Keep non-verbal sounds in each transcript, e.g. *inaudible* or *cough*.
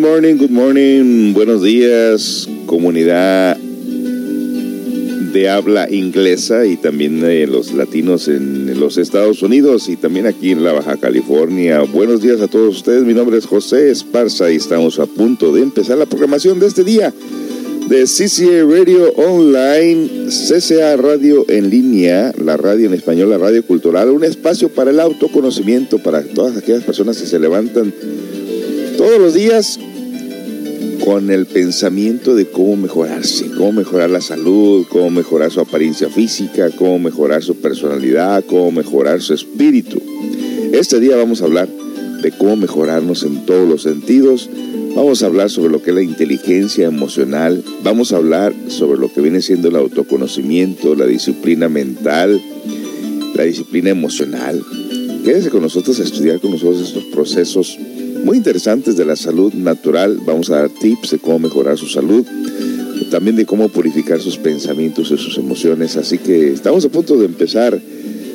morning, good morning. Buenos días, comunidad de habla inglesa y también de los latinos en los Estados Unidos y también aquí en la Baja California. Buenos días a todos ustedes. Mi nombre es José Esparza y estamos a punto de empezar la programación de este día de CCA Radio Online, CCA Radio en línea, la radio en español, la radio cultural, un espacio para el autoconocimiento para todas aquellas personas que se levantan todos los días con el pensamiento de cómo mejorarse, cómo mejorar la salud, cómo mejorar su apariencia física, cómo mejorar su personalidad, cómo mejorar su espíritu. Este día vamos a hablar de cómo mejorarnos en todos los sentidos. Vamos a hablar sobre lo que es la inteligencia emocional. Vamos a hablar sobre lo que viene siendo el autoconocimiento, la disciplina mental, la disciplina emocional. Quédese con nosotros a estudiar con nosotros estos procesos muy interesantes de la salud natural. Vamos a dar tips de cómo mejorar su salud, también de cómo purificar sus pensamientos y sus emociones. Así que estamos a punto de empezar.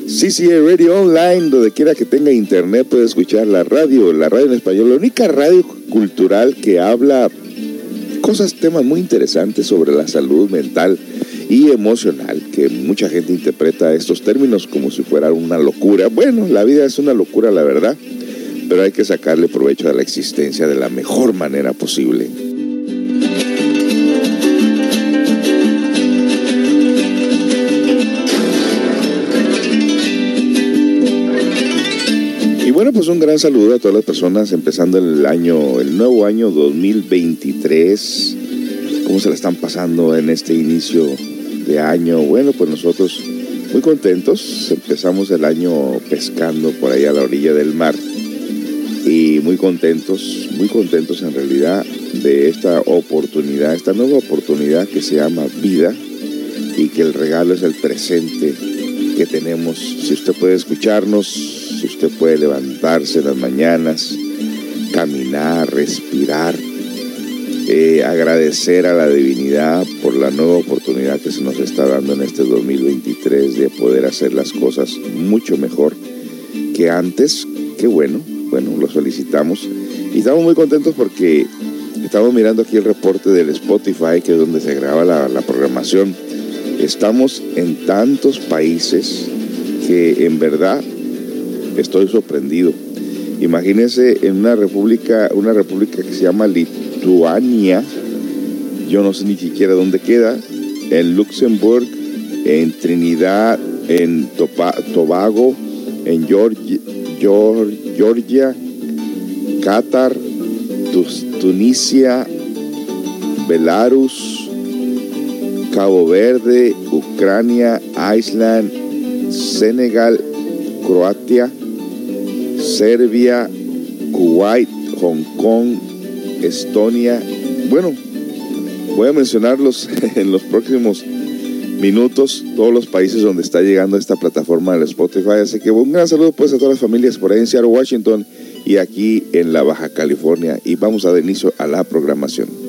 CCA Radio Online, donde quiera que tenga internet puede escuchar la radio, la radio en español, la única radio cultural que habla cosas, temas muy interesantes sobre la salud mental y emocional, que mucha gente interpreta estos términos como si fuera una locura. Bueno, la vida es una locura, la verdad pero hay que sacarle provecho a la existencia de la mejor manera posible. Y bueno, pues un gran saludo a todas las personas empezando el año, el nuevo año 2023. ¿Cómo se la están pasando en este inicio de año? Bueno, pues nosotros muy contentos. Empezamos el año pescando por ahí a la orilla del mar muy contentos, muy contentos en realidad de esta oportunidad, esta nueva oportunidad que se llama vida y que el regalo es el presente que tenemos. Si usted puede escucharnos, si usted puede levantarse en las mañanas, caminar, respirar, eh, agradecer a la divinidad por la nueva oportunidad que se nos está dando en este 2023 de poder hacer las cosas mucho mejor que antes. Qué bueno, bueno, lo solicitamos y estamos muy contentos porque estamos mirando aquí el reporte del Spotify, que es donde se graba la, programación. Estamos en tantos países que en verdad estoy sorprendido. Imagínense en una república, una república que se llama Lituania, yo no sé ni siquiera dónde queda, en Luxemburgo, en Trinidad, en Tobago, en Georgia, Qatar, Tunisia, Belarus, Cabo Verde, Ucrania, Iceland, Senegal, Croacia, Serbia, Kuwait, Hong Kong, Estonia. Bueno, voy a mencionarlos *laughs* en los próximos minutos todos los países donde está llegando esta plataforma del Spotify. Así que un gran saludo pues a todas las familias por ahí en Seattle, Washington y aquí en la Baja California. Y vamos a dar inicio a la programación.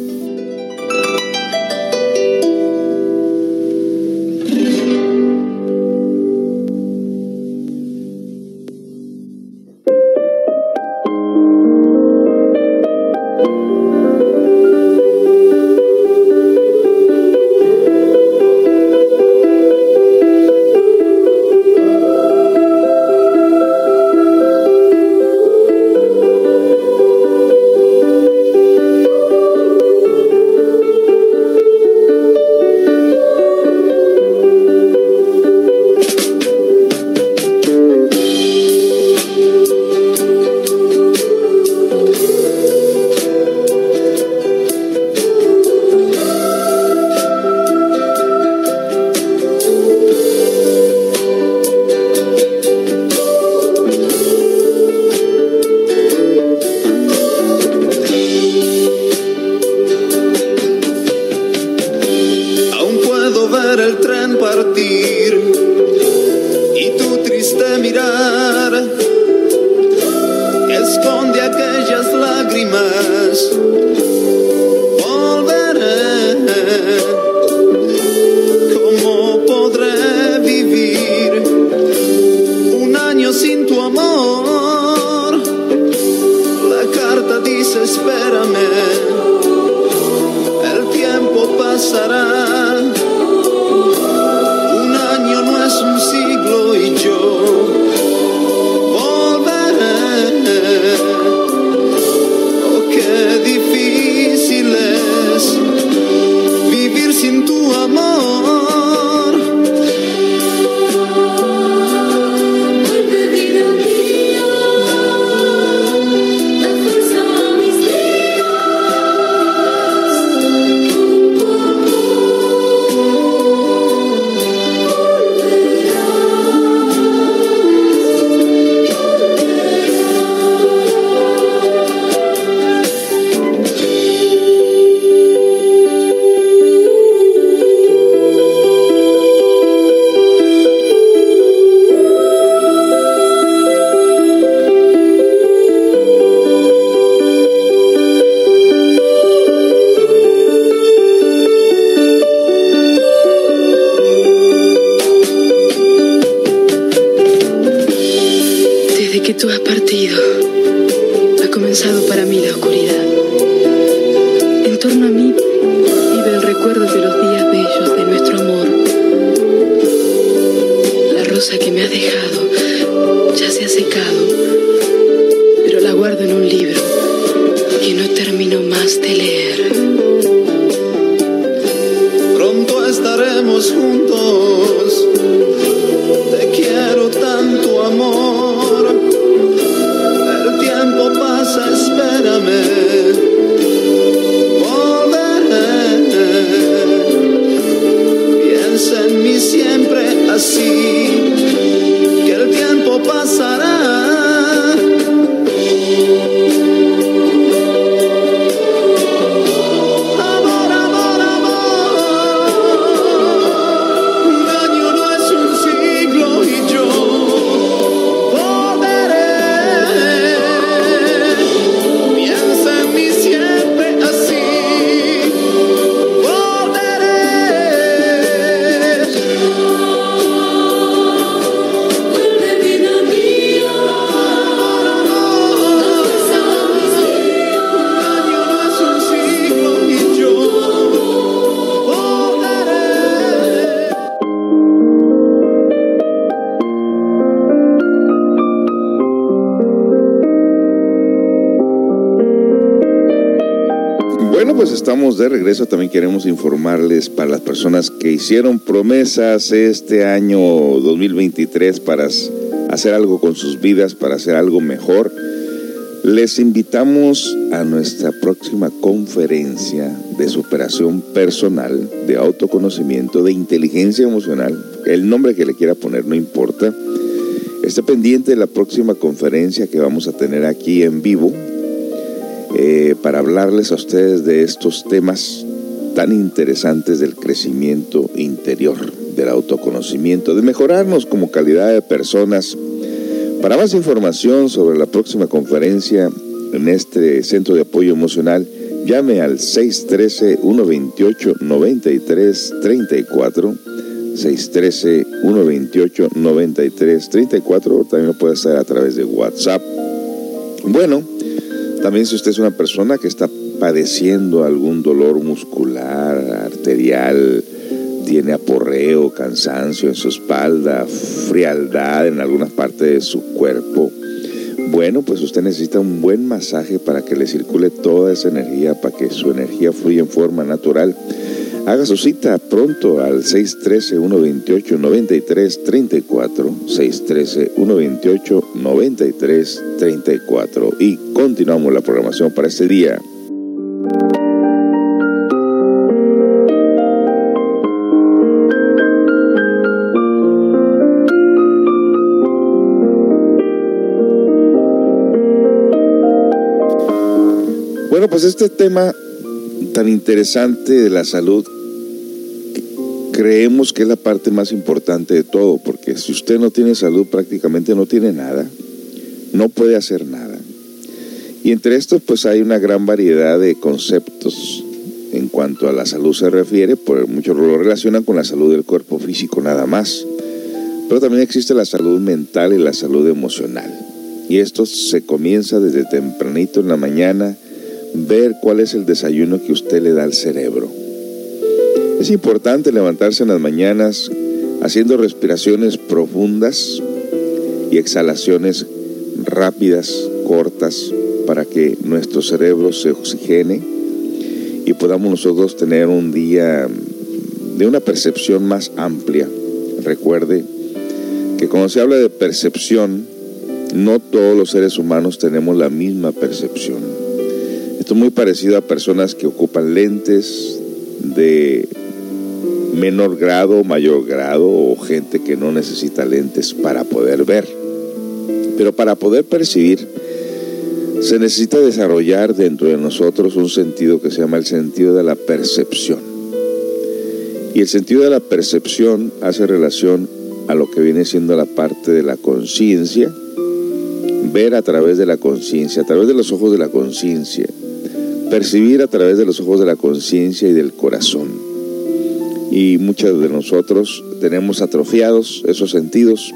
De regreso. También queremos informarles para las personas que hicieron promesas este año 2023 para hacer algo con sus vidas, para hacer algo mejor. Les invitamos a nuestra próxima conferencia de superación personal, de autoconocimiento, de inteligencia emocional. El nombre que le quiera poner no importa. Esté pendiente de la próxima conferencia que vamos a tener aquí en vivo eh, para hablarles a ustedes de estos temas tan interesantes del crecimiento interior, del autoconocimiento, de mejorarnos como calidad de personas. Para más información sobre la próxima conferencia en este centro de apoyo emocional, llame al 613-128-9334. 613-128-9334. También lo puede hacer a través de WhatsApp. Bueno, también si usted es una persona que está padeciendo algún dolor muscular, arterial, tiene aporreo, cansancio en su espalda, frialdad en algunas partes de su cuerpo, bueno, pues usted necesita un buen masaje para que le circule toda esa energía, para que su energía fluya en forma natural. Haga su cita pronto al 613-128-9334, 613-128-9334 y continuamos la programación para este día. Bueno, pues este tema tan interesante de la salud creemos que es la parte más importante de todo, porque si usted no tiene salud prácticamente no tiene nada, no puede hacer nada. Y entre estos pues hay una gran variedad de conceptos en cuanto a la salud se refiere, pues muchos lo relacionan con la salud del cuerpo físico nada más. Pero también existe la salud mental y la salud emocional. Y esto se comienza desde tempranito en la mañana, ver cuál es el desayuno que usted le da al cerebro. Es importante levantarse en las mañanas haciendo respiraciones profundas y exhalaciones rápidas, cortas, para que nuestro cerebro se oxigene y podamos nosotros tener un día de una percepción más amplia. Recuerde que cuando se habla de percepción, no todos los seres humanos tenemos la misma percepción. Esto es muy parecido a personas que ocupan lentes de menor grado, mayor grado o gente que no necesita lentes para poder ver. Pero para poder percibir se necesita desarrollar dentro de nosotros un sentido que se llama el sentido de la percepción. Y el sentido de la percepción hace relación a lo que viene siendo la parte de la conciencia, ver a través de la conciencia, a través de los ojos de la conciencia, percibir a través de los ojos de la conciencia y del corazón. Y muchos de nosotros tenemos atrofiados esos sentidos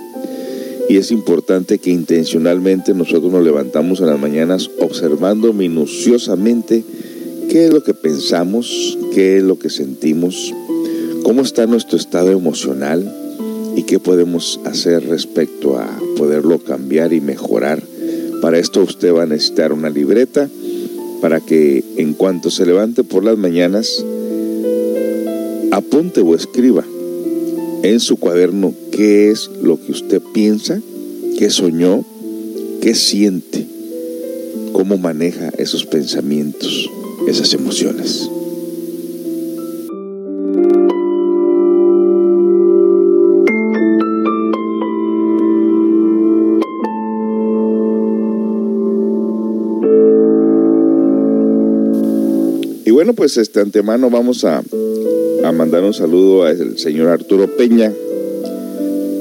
Y es importante que intencionalmente nosotros nos levantamos en las mañanas observando minuciosamente qué es lo que pensamos, qué es lo que sentimos, cómo está nuestro estado emocional y qué podemos hacer respecto a poderlo cambiar y mejorar. Para esto usted va a necesitar una libreta para que en cuanto se levante por las mañanas apunte o escriba en su cuaderno qué es lo que usted piensa, qué soñó, qué siente, cómo maneja esos pensamientos, esas emociones. Y bueno, pues este antemano vamos a, a mandar un saludo al señor Arturo Peña.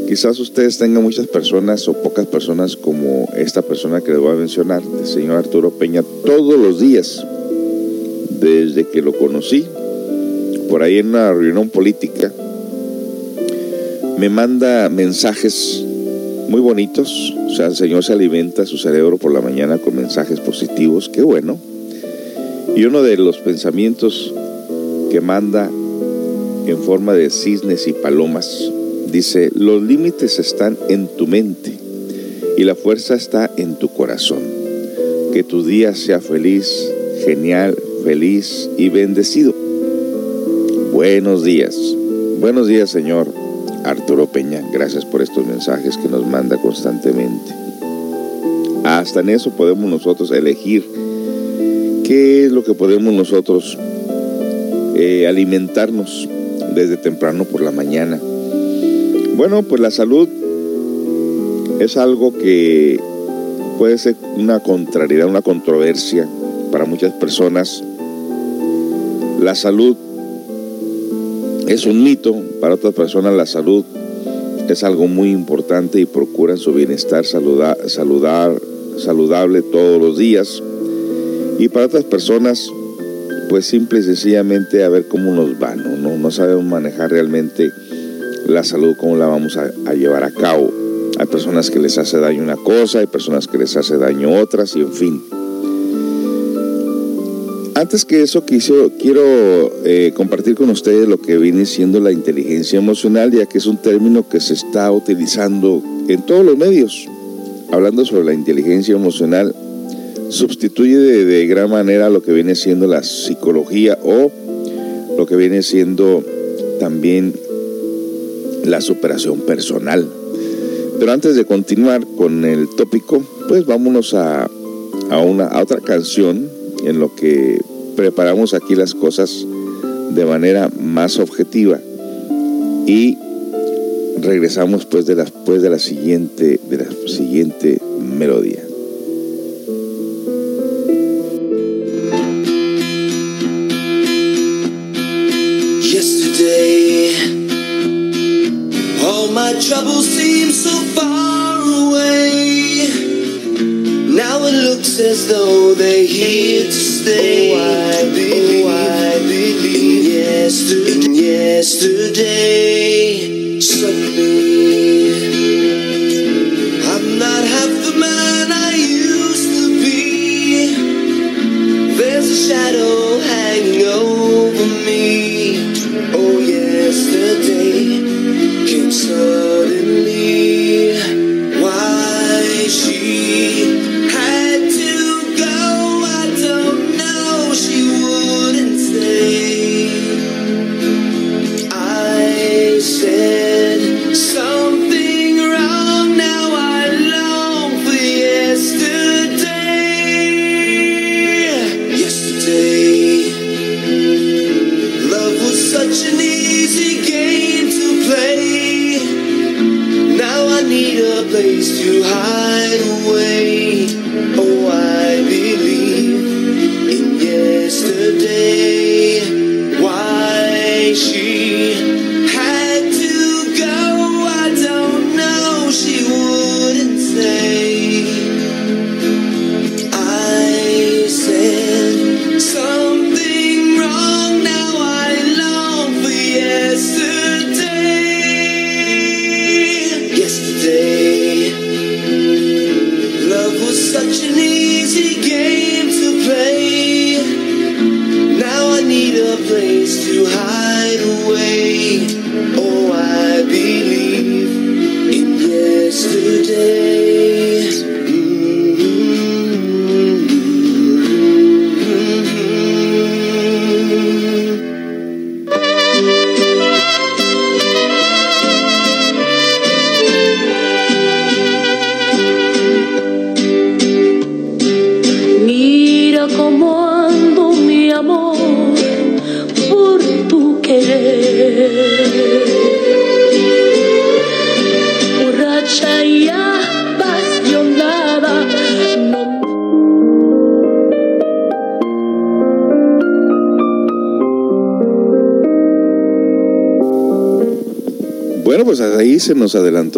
Quizás ustedes tengan muchas personas o pocas personas como esta persona que les voy a mencionar, el señor Arturo Peña, todos los días, desde que lo conocí, por ahí en una reunión política, me manda mensajes muy bonitos. O sea, el Señor se alimenta su cerebro por la mañana con mensajes positivos, qué bueno. Y uno de los pensamientos que manda en forma de cisnes y palomas dice, los límites están en tu mente y la fuerza está en tu corazón. Que tu día sea feliz, genial, feliz y bendecido. Buenos días. Buenos días, Señor Arturo Peña. Gracias por estos mensajes que nos manda constantemente. Hasta en eso podemos nosotros elegir qué es lo que podemos nosotros eh, alimentarnos desde temprano por la mañana. Bueno, pues la salud es algo que puede ser una contrariedad, una controversia para muchas personas. La salud es un mito, para otras personas la salud es algo muy importante y procuran su bienestar saluda, saludar, saludable todos los días. Y para otras personas, pues simple y sencillamente a ver cómo nos va, ¿no? No, sabemos manejar realmente la salud, cómo la vamos a, a, llevar a cabo. Hay personas que les hace daño una cosa, hay personas que les hace daño otras, y en fin. Antes que eso, quiso, quiero eh, compartir con ustedes lo que viene siendo la inteligencia emocional, ya que es un término que se está utilizando en todos los medios. Hablando sobre la inteligencia emocional, sustituye de, de gran manera lo que viene siendo la psicología o lo que viene siendo también la superación personal. Pero antes de continuar con el tópico, pues vámonos a, a, una, a otra canción en lo que preparamos aquí las cosas de manera más objetiva y regresamos pues de pues de la siguiente de la siguiente melodía. As though they're here to stay. Oh, I believe, oh, I believe in yesterday. In yesterday,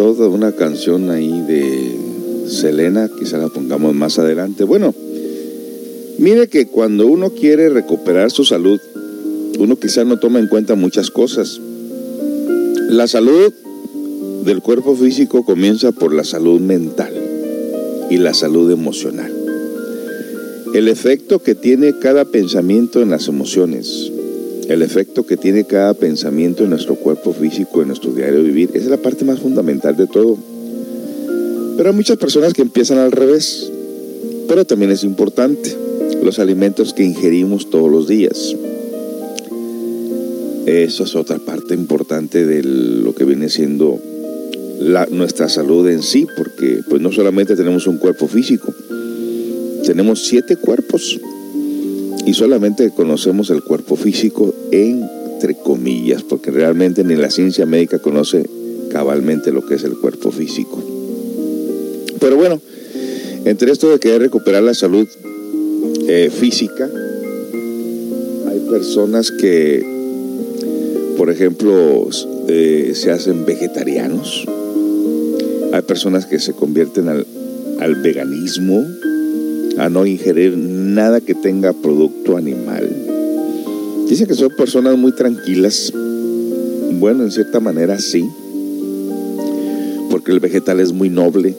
adelantó una canción ahí de Selena, quizá la pongamos más adelante. Bueno, mire que cuando uno quiere recuperar su salud, uno quizá no toma en cuenta muchas cosas. La salud del cuerpo físico comienza por la salud mental y la salud emocional. El efecto que tiene cada pensamiento en las emociones, el efecto que tiene cada pensamiento en nuestro cuerpo físico, en nuestro diario vivir, es la parte más fundamental de todo. Pero hay muchas personas que empiezan al revés. Pero también es importante los alimentos que ingerimos todos los días. Eso es otra parte importante de lo que viene siendo nuestra salud en sí, porque pues no solamente tenemos un cuerpo físico, tenemos siete cuerpos y solamente conocemos el cuerpo físico entre comillas, porque realmente ni la ciencia médica conoce cabalmente lo que es el cuerpo físico. Pero bueno, entre esto de querer recuperar la salud eh, física, hay personas que, por ejemplo, eh, se hacen vegetarianos, hay personas que se convierten al, al veganismo, a no ingerir nada que tenga producto animal. Dicen que son personas muy tranquilas. Bueno, en cierta manera sí, porque el vegetal es muy noble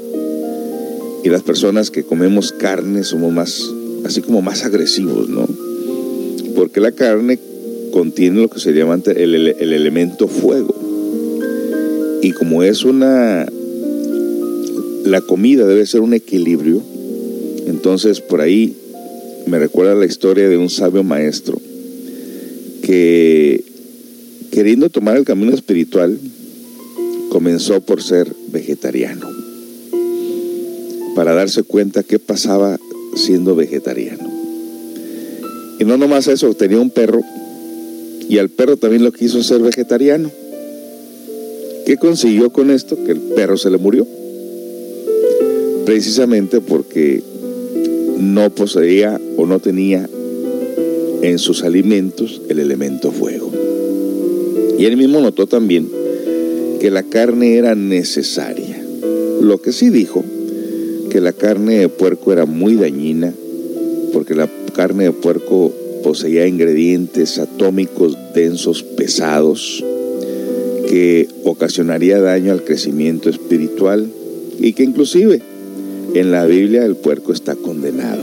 y las personas que comemos carne somos más, así como más agresivos, ¿no? Porque la carne contiene lo que se llama el, el elemento fuego. Y como es una, la comida debe ser un equilibrio, entonces por ahí me recuerda la historia de un sabio maestro que queriendo tomar el camino espiritual comenzó por ser vegetariano para darse cuenta qué pasaba siendo vegetariano. Y no nomás eso, tenía un perro y al perro también lo quiso ser vegetariano. ¿Qué consiguió con esto? Que el perro se le murió. Precisamente porque no poseía o no tenía en sus alimentos el elemento fuego. Y él mismo notó también que la carne era necesaria. Lo que sí dijo, que la carne de puerco era muy dañina, porque la carne de puerco poseía ingredientes atómicos densos, pesados, que ocasionaría daño al crecimiento espiritual y que inclusive en la Biblia el puerco está condenado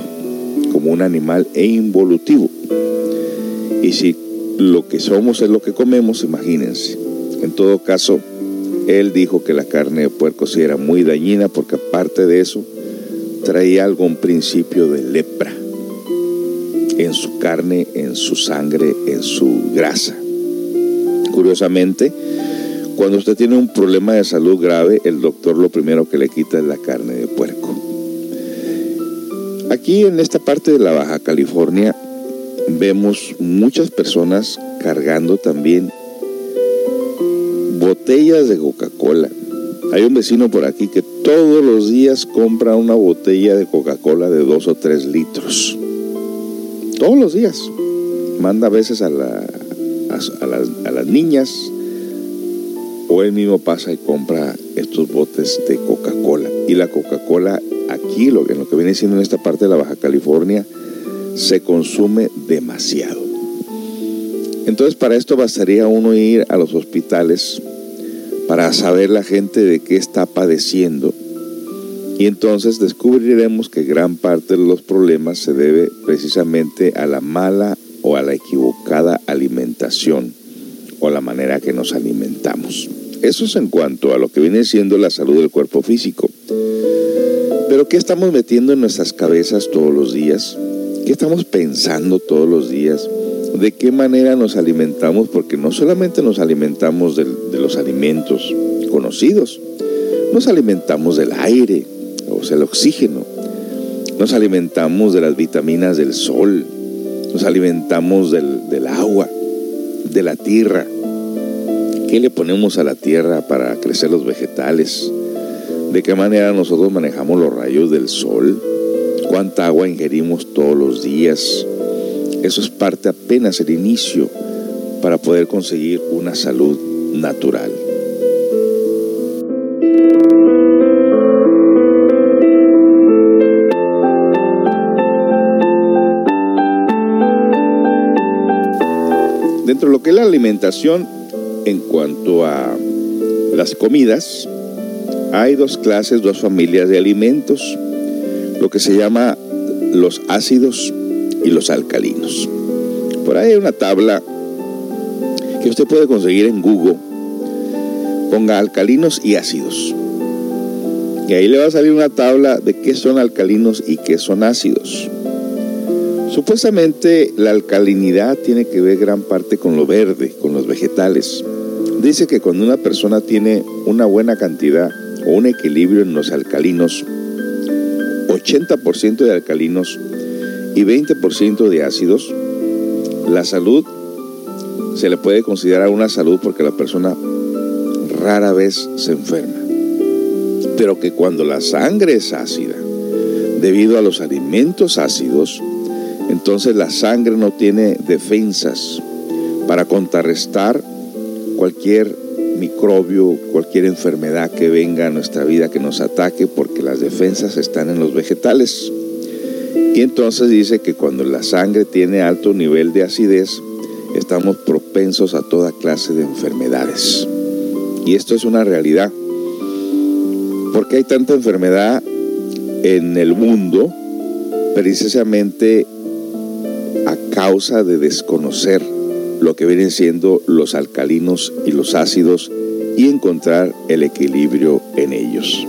como un animal e involutivo. Y si lo que somos es lo que comemos, imagínense. En todo caso, él dijo que la carne de puerco sí era muy dañina porque aparte de eso traía algún principio de lepra en su carne, en su sangre, en su grasa. Curiosamente, cuando usted tiene un problema de salud grave, el doctor lo primero que le quita es la carne de puerco. Aquí en esta parte de la Baja California vemos muchas personas cargando también botellas de Coca-Cola. Hay un vecino por aquí que todos los días compra una botella de Coca-Cola de dos o tres litros. Todos los días. Manda a veces a, la, a, las, a las niñas o él mismo pasa y compra estos botes de Coca-Cola. Y la Coca-Cola aquí, lo, en lo que viene siendo en esta parte de la Baja California, se consume demasiado. Entonces para esto bastaría uno ir a los hospitales para saber la gente de qué está padeciendo y entonces descubriremos que gran parte de los problemas se debe precisamente a la mala o a la equivocada alimentación o la manera que nos alimentamos. Eso es en cuanto a lo que viene siendo la salud del cuerpo físico. Pero ¿qué estamos metiendo en nuestras cabezas todos los días? ¿Qué estamos pensando todos los días? ¿De qué manera nos alimentamos? Porque no solamente nos alimentamos de, los alimentos conocidos, nos alimentamos del aire, o sea, el oxígeno, nos alimentamos de las vitaminas del sol, nos alimentamos del, del agua, de la tierra, ¿Qué le ponemos a la tierra para crecer los vegetales? ¿De qué manera nosotros manejamos los rayos del sol? ¿Cuánta agua ingerimos todos los días? Eso es parte apenas el inicio para poder conseguir una salud natural. Dentro de lo que es la alimentación, en cuanto a las comidas, hay dos clases, dos familias de alimentos, lo que se llama los ácidos y los alcalinos. Por ahí hay una tabla que usted puede conseguir en Google. Ponga alcalinos y ácidos. Y ahí le va a salir una tabla de qué son alcalinos y qué son ácidos. Supuestamente la alcalinidad tiene que ver gran parte con lo verde, con los vegetales. Dice que cuando una persona tiene una buena cantidad o un equilibrio en los alcalinos, 80% de alcalinos y 20% de ácidos, la salud se le puede considerar una salud porque la persona rara vez se enferma. Pero que cuando la sangre es ácida, debido a los alimentos ácidos, entonces la sangre no tiene defensas para contrarrestar cualquier microbio, cualquier enfermedad que venga a nuestra vida que nos ataque, porque las defensas están en los vegetales. Y entonces dice que cuando la sangre tiene alto nivel de acidez, estamos propensos a toda clase de enfermedades. Y esto es una realidad. porque hay tanta enfermedad en el mundo? Precisamente a causa de desconocer lo que vienen siendo los alcalinos y los ácidos y encontrar el equilibrio en ellos.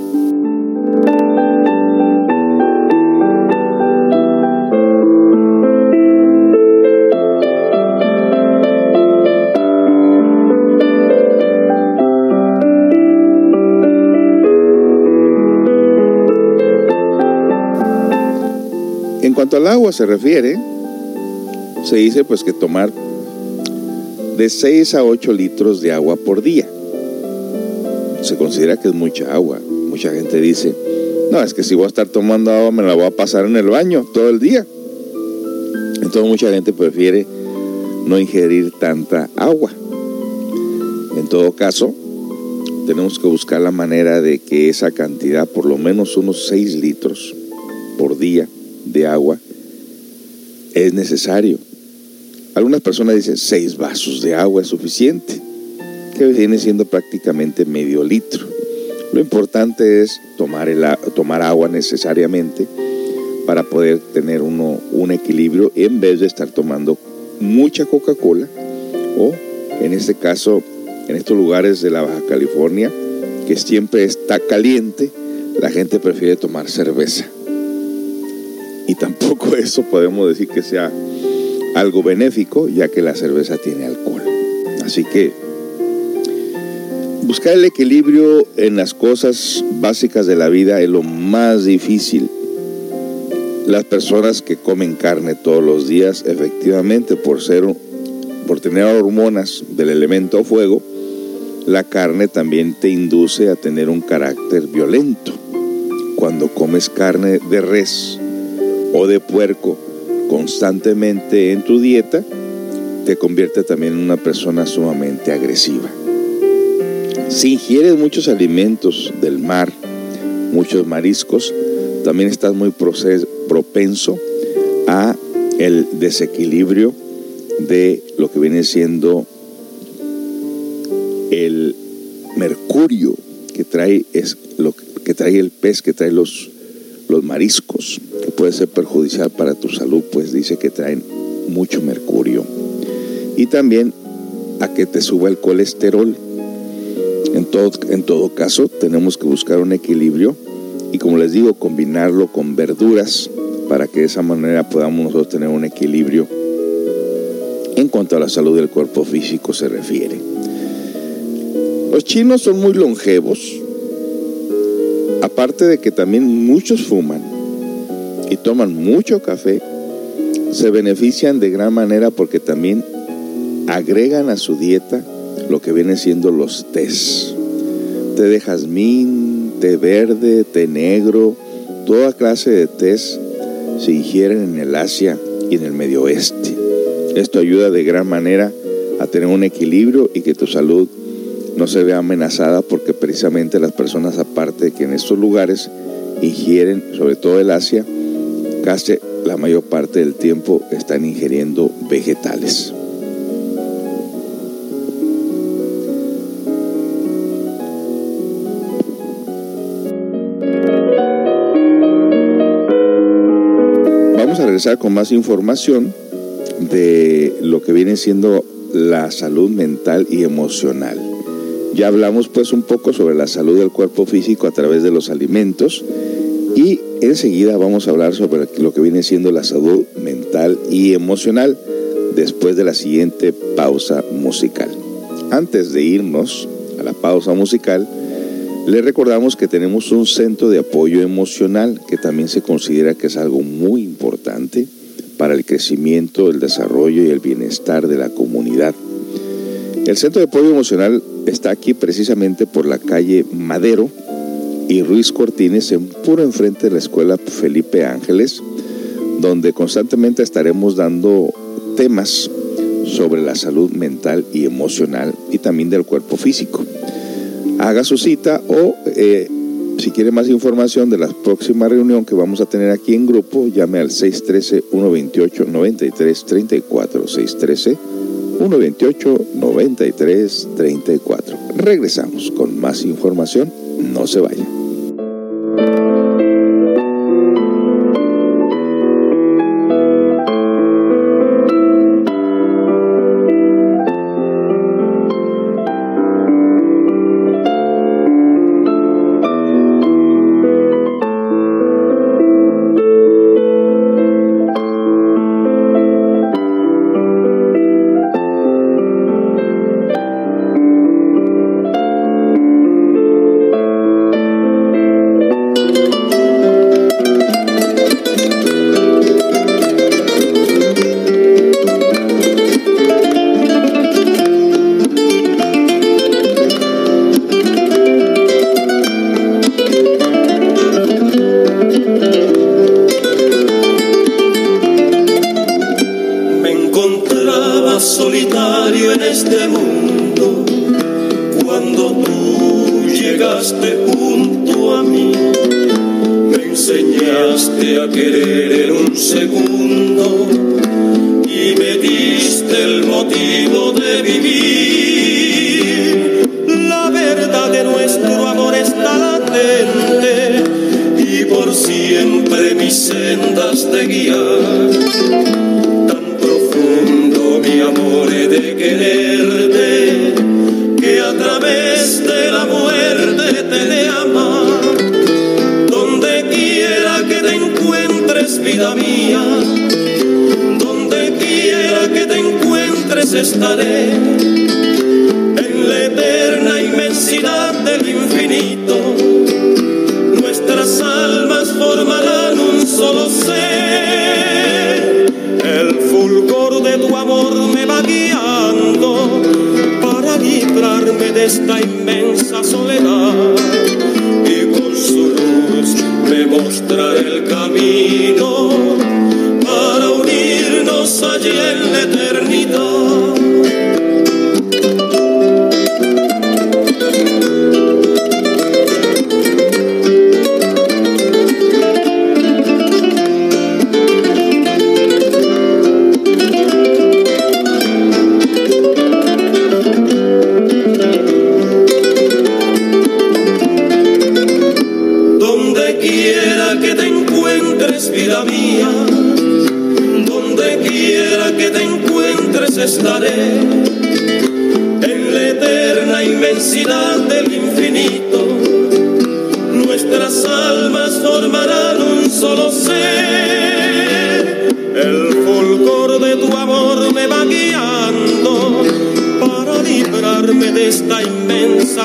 En cuanto al agua se refiere, se dice pues que tomar de 6 a 8 litros de agua por día. Se considera que es mucha agua. Mucha gente dice, no, es que si voy a estar tomando agua me la voy a pasar en el baño todo el día. Entonces mucha gente prefiere no ingerir tanta agua. En todo caso, tenemos que buscar la manera de que esa cantidad, por lo menos unos 6 litros por día de agua, es necesario. Algunas personas dicen 6 vasos de agua es suficiente, que viene siendo prácticamente medio litro. Lo importante es tomar, el, tomar agua necesariamente para poder tener uno un equilibrio en vez de estar tomando mucha Coca-Cola o en este caso en estos lugares de la Baja California que siempre está caliente, la gente prefiere tomar cerveza. Y tampoco *laughs* eso podemos decir que sea algo benéfico, ya que la cerveza tiene alcohol. Así que buscar el equilibrio en las cosas básicas de la vida es lo más difícil. Las personas que comen carne todos los días, efectivamente, por ser por tener hormonas del elemento fuego, la carne también te induce a tener un carácter violento. Cuando comes carne de res o de puerco constantemente en tu dieta, te convierte también en una persona sumamente agresiva. Si ingieres muchos alimentos del mar, muchos mariscos, también estás muy propenso a el desequilibrio de lo que viene siendo el mercurio que trae es lo que trae el pez, que trae los, los mariscos, puede ser perjudicial para tu salud, pues dice que traen mucho mercurio. Y también a que te suba el colesterol. En todo, en todo caso, tenemos que buscar un equilibrio y como les digo, combinarlo con verduras para que de esa manera podamos nosotros tener un equilibrio en cuanto a la salud del cuerpo físico se refiere. Los chinos son muy longevos, aparte de que también muchos fuman y toman mucho café, se benefician de gran manera porque también agregan a su dieta lo que viene siendo los tés. Té de jazmín, té verde, té negro, toda clase de tés se ingieren en el Asia y en el Medio Oeste. Esto ayuda de gran manera a tener un equilibrio y que tu salud no se vea amenazada porque precisamente las personas, aparte de que en estos lugares ingieren, sobre todo el Asia, casi la mayor parte del tiempo están ingiriendo vegetales. Vamos a regresar con más información de lo que viene siendo la salud mental y emocional. Ya hablamos pues un poco sobre la salud del cuerpo físico a través de los alimentos y enseguida vamos a hablar sobre lo que viene siendo la salud mental y emocional después de la siguiente pausa musical. Antes de irnos a la pausa musical, le recordamos que tenemos un centro de apoyo emocional que también se considera que es algo muy importante para el crecimiento, el desarrollo y el bienestar de la comunidad. El centro de apoyo emocional está aquí precisamente por la calle Madero y Ruiz Cortines, en puro enfrente de la escuela Felipe Ángeles, donde constantemente estaremos dando temas sobre la salud mental y emocional y también del cuerpo físico haga su cita o eh, si quiere más información de la próxima reunión que vamos a tener aquí en grupo, llame al 613-128-9334. 613-128-9334. Regresamos con más información. No se vaya. esta inmensa soledad y con su luz me mostrará el camino para unirnos allí en la eternidad.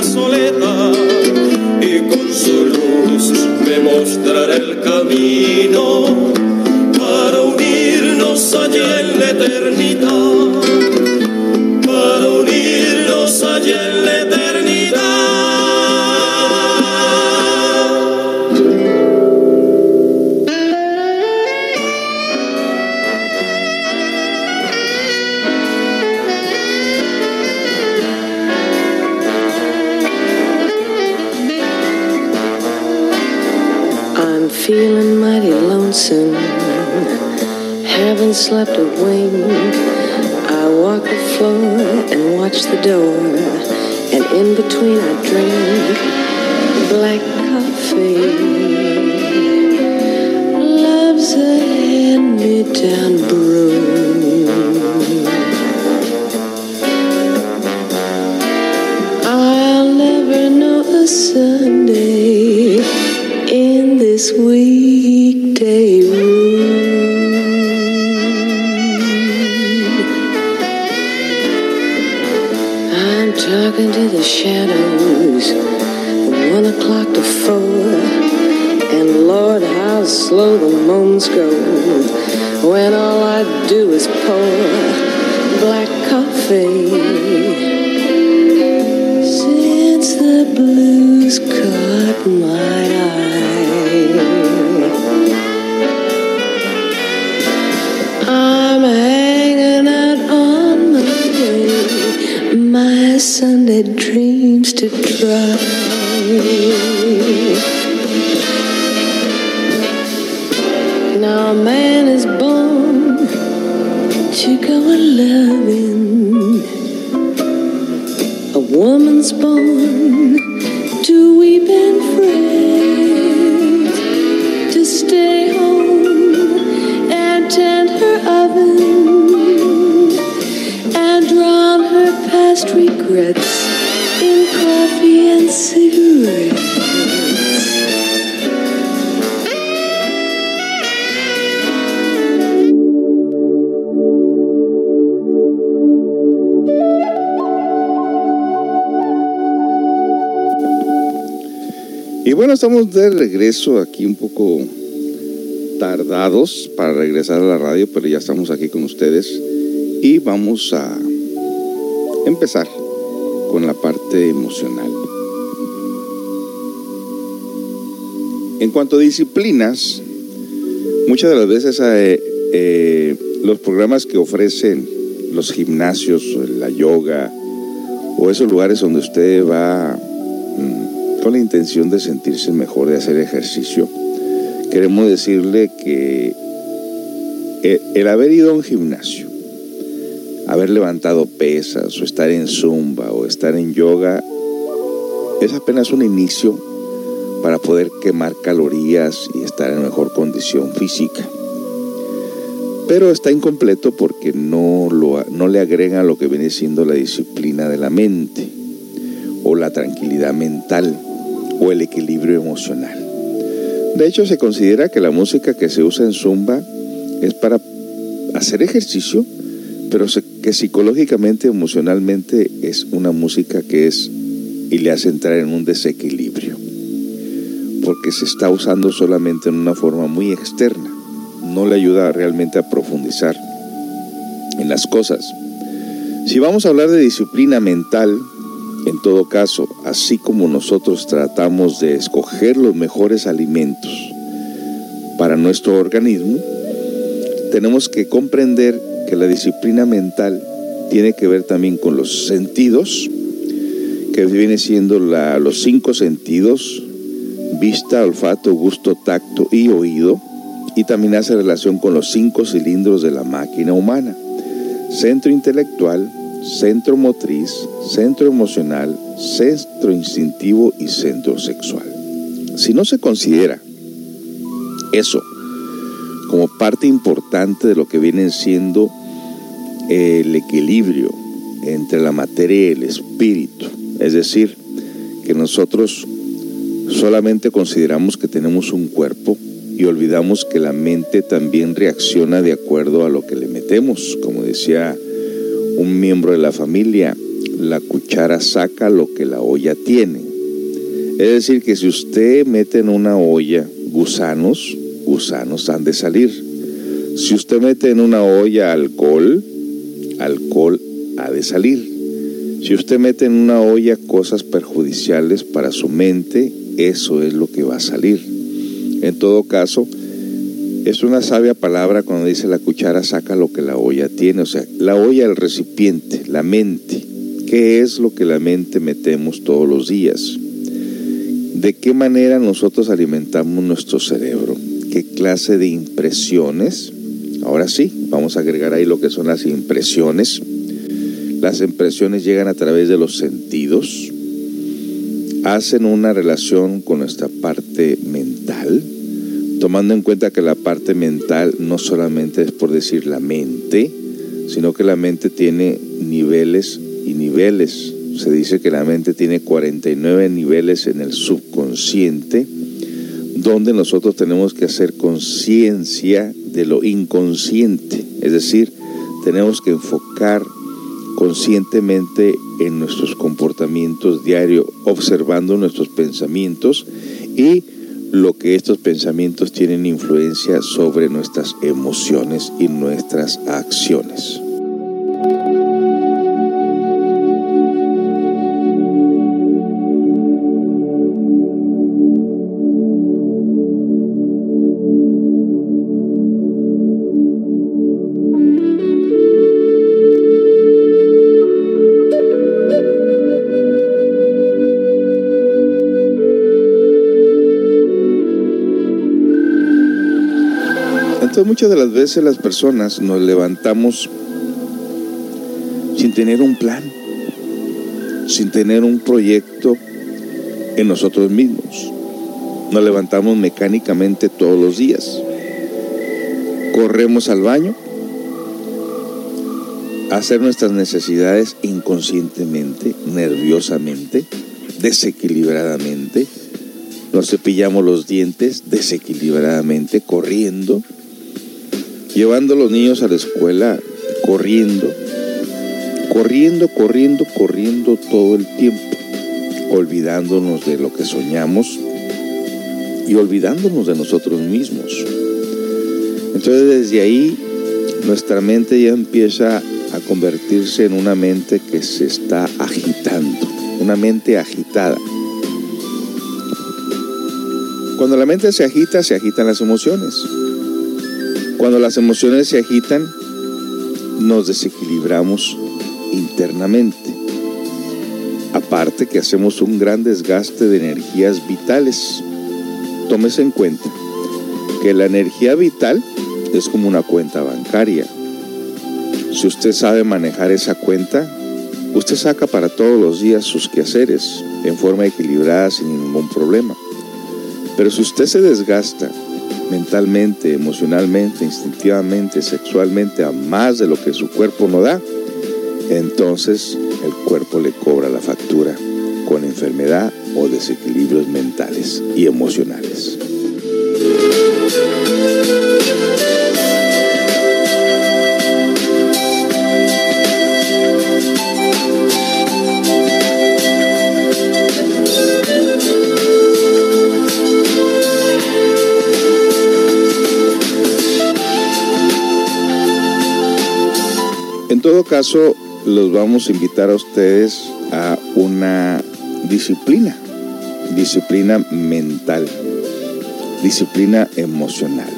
soledad. Talking to the shadows, from one o'clock to four. And Lord, how slow the moments go when all I do is pour black coffee. Since the blues caught my eye, my Sunday dreams to try. Now a man is born to go a loving. A woman's born regrets in and cigarettes. Y bueno, estamos de regreso aquí un poco tardados para regresar a la radio, pero ya estamos aquí con ustedes. Y vamos a empezar emocional. En cuanto a disciplinas, muchas de las veces eh, eh, los programas que ofrecen los gimnasios, la yoga o esos lugares donde usted va mm, con la intención de sentirse mejor, de hacer ejercicio, queremos decirle que el, el haber ido a un gimnasio, haber levantado pesas o estar en zumba o estar en yoga es apenas un inicio para poder quemar calorías y estar en mejor condición física. Pero está incompleto porque no, lo, no le agrega lo que viene siendo la disciplina de la mente o la tranquilidad mental o el equilibrio emocional. De hecho, se considera que la música que se usa en Zumba es para hacer ejercicio, pero que psicológicamente, emocionalmente es una música que es y le hace entrar en un desequilibrio, porque se está usando solamente en una forma muy externa, no le ayuda realmente a profundizar en las cosas. Si vamos a hablar de disciplina mental, en todo caso, así como nosotros tratamos de escoger los mejores alimentos para nuestro organismo, tenemos que comprender que la disciplina mental tiene que ver también con los sentidos, que viene siendo los cinco sentidos, vista, olfato, gusto, tacto y oído, y también hace relación con los cinco cilindros de la máquina humana, centro intelectual, centro motriz, centro emocional, centro instintivo y centro sexual. Si no se considera eso como parte importante de lo que viene siendo el equilibrio entre la materia y el espíritu, es decir, que nosotros solamente consideramos que tenemos un cuerpo y olvidamos que la mente también reacciona de acuerdo a lo que le metemos, como decía un miembro de la familia, la cuchara saca lo que la olla tiene. Es decir, que si usted mete en una olla gusanos, gusanos han de salir. Si usted mete en una olla alcohol, alcohol ha de salir. Si usted mete en una olla cosas perjudiciales para su mente, eso es lo que va a salir. En todo caso, es una sabia palabra cuando dice la cuchara saca lo que la olla tiene, o sea, la olla, el recipiente, la mente. ¿Qué es lo que la mente metemos todos los días? ¿De qué manera nosotros alimentamos nuestro cerebro? ¿Qué clase de impresiones? Ahora sí, vamos a agregar ahí lo que son las impresiones. Las impresiones llegan a través de los sentidos, hacen una relación con nuestra parte mental, tomando en cuenta que la parte mental no solamente es por decir la mente, sino que la mente tiene niveles y niveles. Se dice que la mente tiene 49 niveles en el subconsciente, donde nosotros tenemos que hacer conciencia de lo inconsciente, es decir, tenemos que enfocar conscientemente en nuestros comportamientos diarios, observando nuestros pensamientos y lo que estos pensamientos tienen influencia sobre nuestras emociones y nuestras acciones. Las veces las personas nos levantamos sin tener un plan, sin tener un proyecto en nosotros mismos. Nos levantamos mecánicamente todos los días. Corremos al baño a hacer nuestras necesidades inconscientemente, nerviosamente, desequilibradamente. Nos cepillamos los dientes desequilibradamente, corriendo llevando a los niños a la escuela, corriendo, corriendo, corriendo, corriendo todo el tiempo, olvidándonos de lo que soñamos y olvidándonos de nosotros mismos. Entonces desde ahí nuestra mente ya empieza a convertirse en una mente que se está agitando, una mente agitada. Cuando la mente se agita, se agitan las emociones. Cuando las emociones se agitan, nos desequilibramos internamente. Aparte que hacemos un gran desgaste de energías vitales. Tómese en cuenta que la energía vital es como una cuenta bancaria. Si usted sabe manejar esa cuenta, usted saca para todos los días sus quehaceres en forma equilibrada sin ningún problema. Pero si usted se desgasta mentalmente, emocionalmente, instintivamente, sexualmente a más de lo que su cuerpo no da, entonces el cuerpo le cobra la factura con enfermedad o desequilibrios mentales y emocionales. Todo caso, los vamos a invitar a ustedes a una disciplina, disciplina mental, disciplina emocional.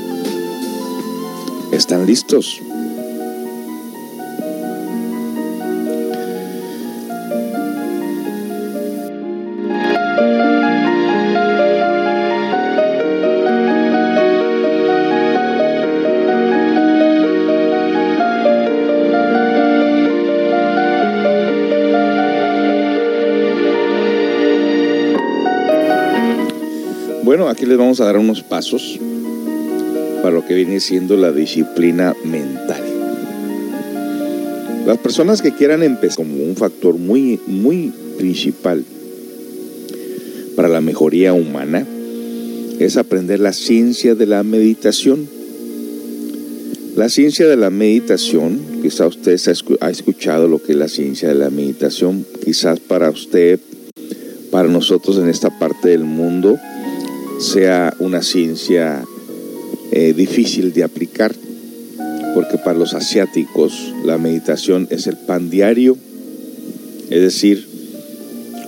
¿Están listos? Les vamos a dar unos pasos para lo que viene siendo la disciplina mental. Las personas que quieran empezar como un factor muy, muy principal para la mejoría humana es aprender la ciencia de la meditación. La ciencia de la meditación, quizá usted ha escuchado lo que es la ciencia de la meditación, quizás para usted, para nosotros en esta parte del mundo, sea una ciencia eh, difícil de aplicar, porque para los asiáticos la meditación es el pan diario, es decir,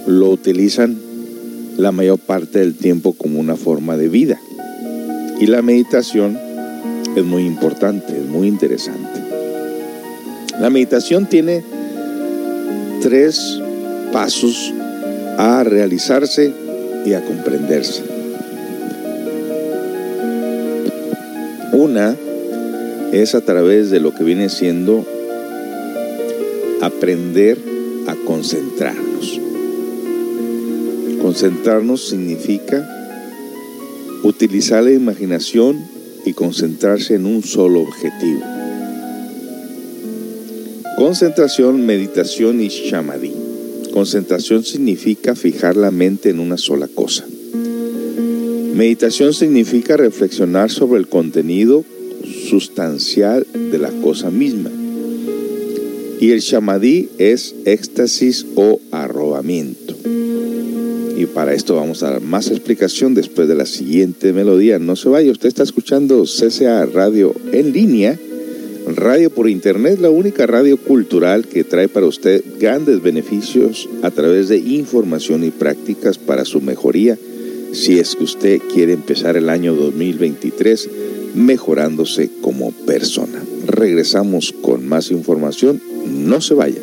lo utilizan la mayor parte del tiempo como una forma de vida. Y la meditación es muy importante, es muy interesante. La meditación tiene tres pasos a realizarse y a comprenderse. Una es a través de lo que viene siendo aprender a concentrarnos. Concentrarnos significa Utilizar la imaginación y concentrarse en un solo objetivo. Concentración, meditación y shamadhi. Concentración significa fijar la mente en una sola cosa. Meditación significa reflexionar sobre el contenido sustancial de la cosa misma. Y el shamadhi es éxtasis o arrobamiento. Y para esto vamos a dar más explicación después de la siguiente melodía. No se vaya, usted está escuchando CCA Radio en línea, radio por internet, la única radio cultural que trae para usted grandes beneficios a través de información y prácticas para su mejoría si es que usted quiere empezar el año 2023 mejorándose como persona. Regresamos con más información no se vaya.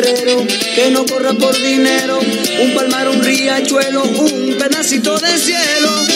que no corra por dinero, un palmar, un riachuelo, un pedacito de cielo.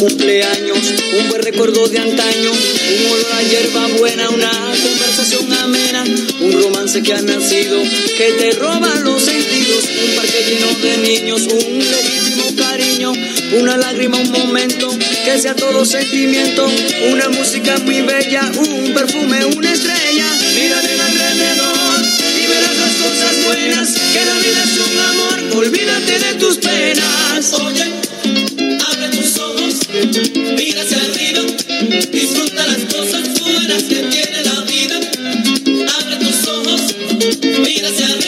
cumpleaños, un buen recuerdo de antaño, un olor a hierba buena, una conversación amena, un romance que ha nacido, que te roba los sentidos, un parque lleno de niños, un legítimo cariño, una lágrima, un momento, que sea todo sentimiento, una música muy bella, un perfume, una estrella, mira en alrededor y verás las cosas buenas, que la vida es un amor, olvídate de tus penas. Mira hacia arriba, disfruta las cosas buenas que tiene la vida, abre tus ojos, mira hacia arriba.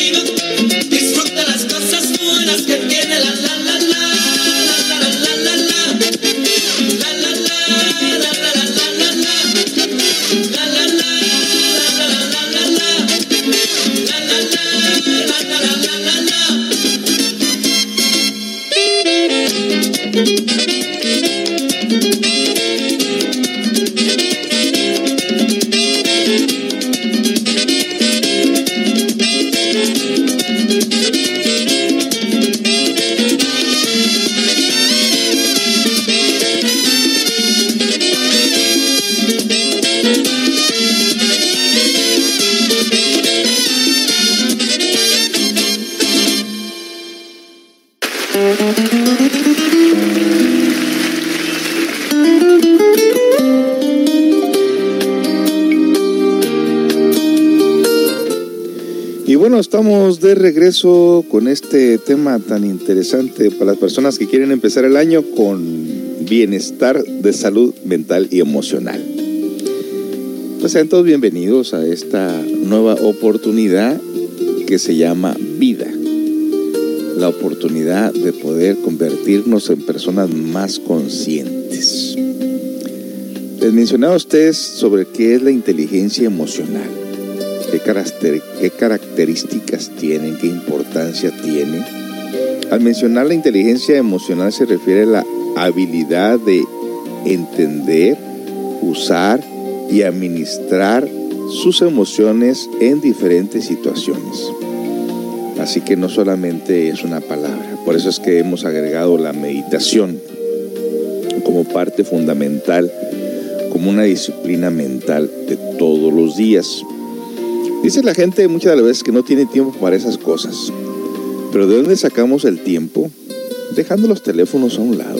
De regreso con este tema tan interesante para las personas que quieren empezar el año con bienestar de salud mental y emocional. Pues sean todos bienvenidos a esta nueva oportunidad que se llama vida. La oportunidad de poder convertirnos en personas más conscientes. Les mencionaba a ustedes sobre qué es la inteligencia emocional, qué, qué características tienen, qué importancia tiene. Al mencionar la inteligencia emocional se refiere a la habilidad de entender, usar y administrar sus emociones en diferentes situaciones. Así que no solamente es una palabra, por eso es que hemos agregado la meditación como parte fundamental, como una disciplina mental de todos los días. Dice la gente muchas de las veces que no tiene tiempo para esas cosas, pero ¿de dónde sacamos el tiempo? Dejando los teléfonos a un lado.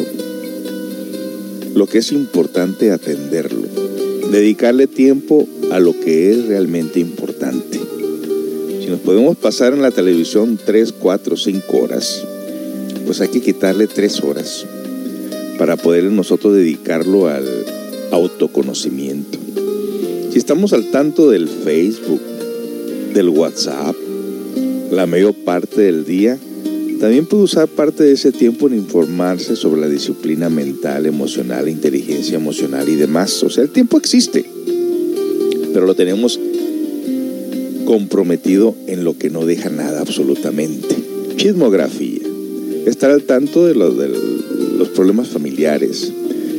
Lo que es importante atenderlo, dedicarle tiempo a lo que es realmente importante. Si nos podemos pasar en la televisión 3, 4, 5 horas, pues hay que quitarle 3 horas para poder nosotros dedicarlo al autoconocimiento. Si estamos al tanto del Facebook, del WhatsApp, la mayor parte del día, también puede usar parte de ese tiempo en informarse sobre la disciplina mental, emocional, inteligencia emocional y demás. O sea, el tiempo existe, pero lo tenemos comprometido en lo que no deja nada absolutamente. Chismografía. Estar al tanto de, los, de los problemas familiares.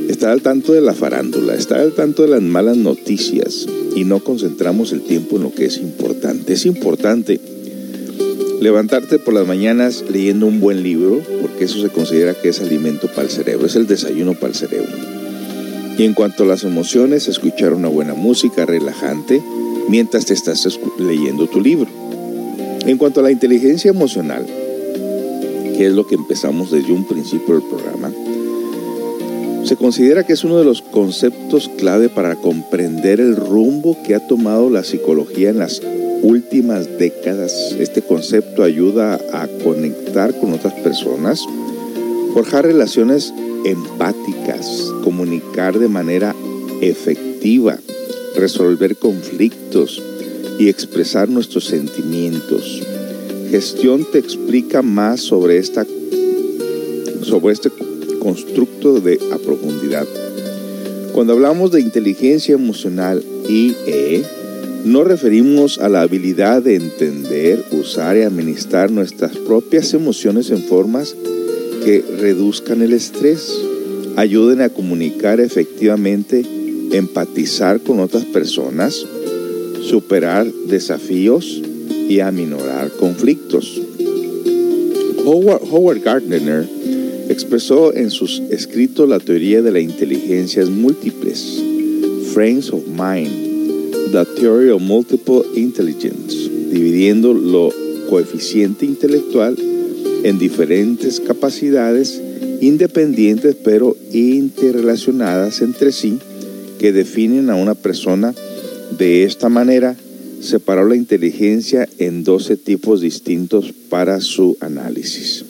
Estar al tanto de la farándula. Estar al tanto de las malas noticias. Y no concentramos el tiempo en lo que es importante. Es importante levantarte por las mañanas leyendo un buen libro, porque eso se considera que es alimento para el cerebro, es el desayuno para el cerebro. Y en cuanto a las emociones, escuchar una buena música relajante mientras te estás leyendo tu libro. En cuanto a la inteligencia emocional, que es lo que empezamos desde un principio del programa, se considera que es uno de los conceptos clave para comprender el rumbo que ha tomado la psicología en las últimas décadas. Este concepto ayuda a conectar con otras personas, forjar relaciones empáticas, comunicar de manera efectiva, resolver conflictos y expresar nuestros sentimientos. Gestión te explica más sobre, esta, sobre este constructo de a profundidad. Cuando hablamos de inteligencia emocional IE, no referimos a la habilidad de entender, usar y administrar nuestras propias emociones en formas que reduzcan el estrés, ayuden a comunicar efectivamente, empatizar con otras personas, superar desafíos y aminorar conflictos. Howard Gardner expresó en sus escritos la teoría de las inteligencias múltiples, Frames of Mind, The Theory of Multiple Intelligence, dividiendo lo coeficiente intelectual en diferentes capacidades independientes pero interrelacionadas entre sí que definen a una persona de esta manera separó la inteligencia en 12 tipos distintos para su análisis.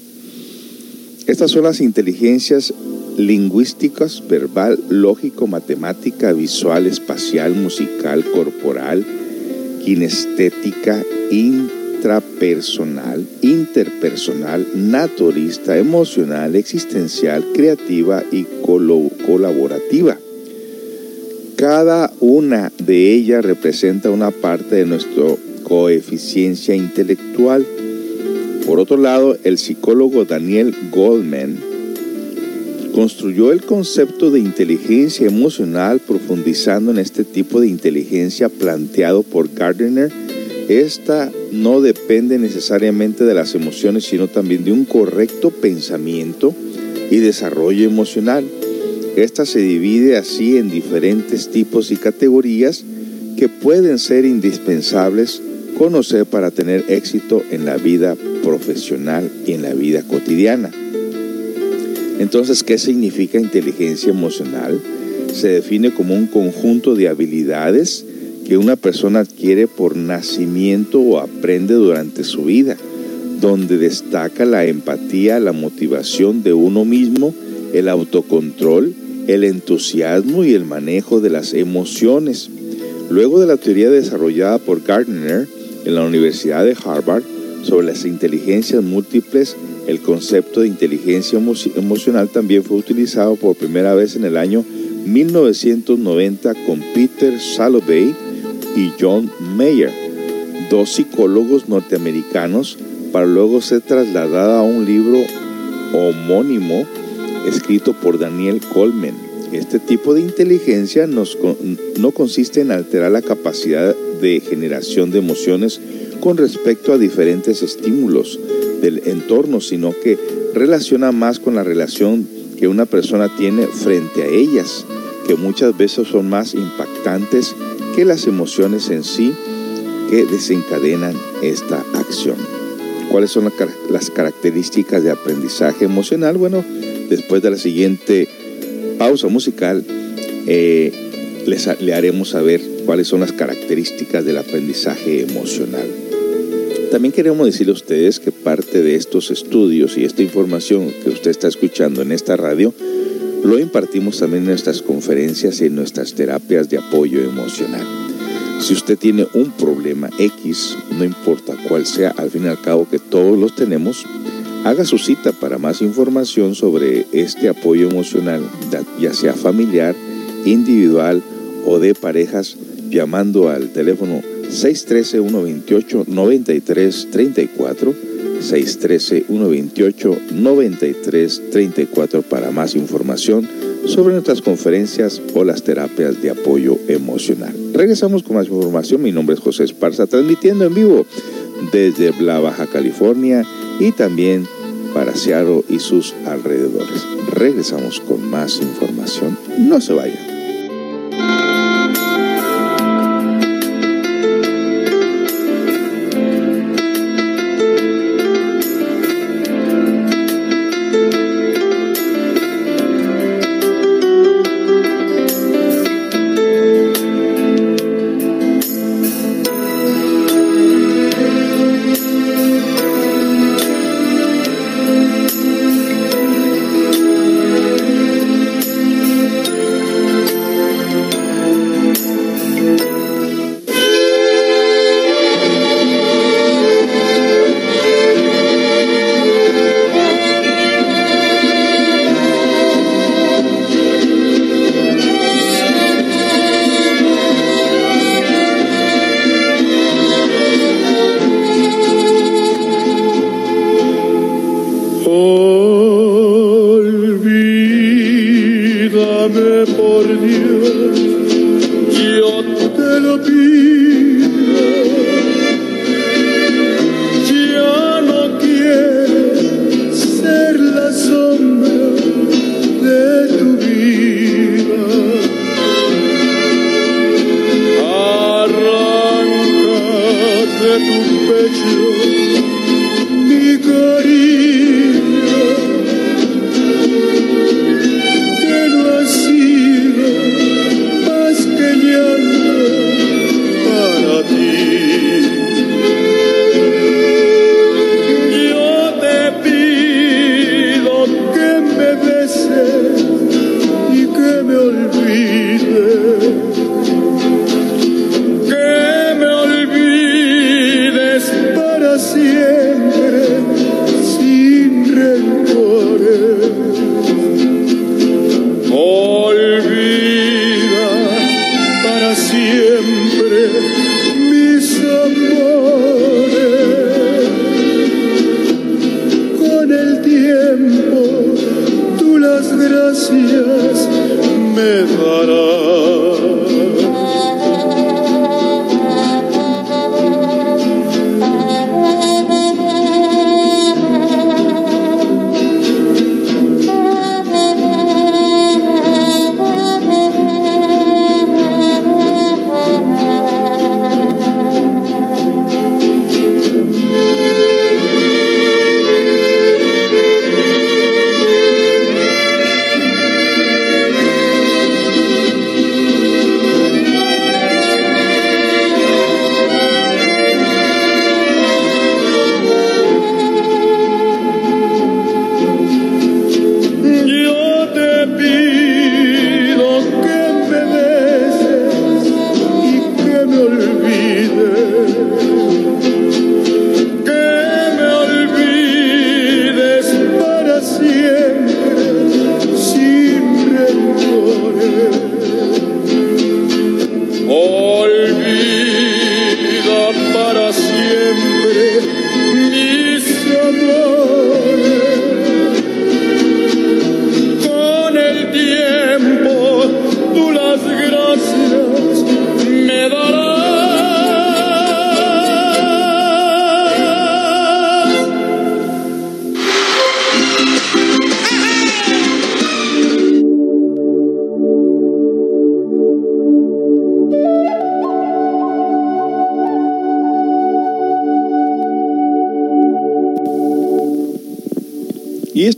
Estas son las inteligencias lingüísticas, verbal, lógico, matemática, visual, espacial, musical, corporal, kinestética, intrapersonal, interpersonal, naturista, emocional, existencial, creativa y colaborativa. Cada una de ellas representa una parte de nuestra coeficiencia intelectual. Por otro lado, el psicólogo Daniel Goldman construyó el concepto de inteligencia emocional profundizando en este tipo de inteligencia planteado por Gardner. Esta no depende necesariamente de las emociones, sino también de un correcto pensamiento y desarrollo emocional. Esta se divide así en diferentes tipos y categorías que pueden ser indispensables conocer para tener éxito en la vida profesional y en la vida cotidiana. Entonces, ¿qué significa inteligencia emocional? Se define como un conjunto de habilidades que una persona adquiere por nacimiento o aprende durante su vida, donde destaca la empatía, la motivación de uno mismo, el autocontrol, el entusiasmo y el manejo de las emociones. Luego de la teoría desarrollada por Gardner en la Universidad de Harvard sobre las inteligencias múltiples, el concepto de inteligencia emocional también fue utilizado por primera vez en el año 1990 con Peter Salovey y John Mayer, dos psicólogos norteamericanos, para luego ser trasladada a un libro homónimo escrito por Daniel Coleman. Este tipo de inteligencia no consiste en alterar la capacidad de generación de emociones con respecto a diferentes estímulos del entorno, sino que relaciona más con la relación que una persona tiene frente a ellas, que muchas veces son más impactantes que las emociones en sí que desencadenan esta acción. ¿Cuáles son las características de aprendizaje emocional? Bueno, después de la siguiente pausa musical, eh, les, le haremos saber cuáles son las características del aprendizaje emocional. También queremos decirle a ustedes que parte de estos estudios y esta información que usted está escuchando en esta radio, lo impartimos también en nuestras conferencias y en nuestras terapias de apoyo emocional. Si usted tiene un problema X, no importa cuál sea, al fin y al cabo que todos los tenemos, haga su cita para más información sobre este apoyo emocional, ya sea familiar, individual o de parejas, llamando al teléfono 613-128-9334, 613-128-9334 para más información sobre nuestras conferencias o las terapias de apoyo emocional. Regresamos con más información. Mi nombre es José Esparza, transmitiendo en vivo desde La Baja California y también para Seattle y sus alrededores. Regresamos con más información. No se vayan.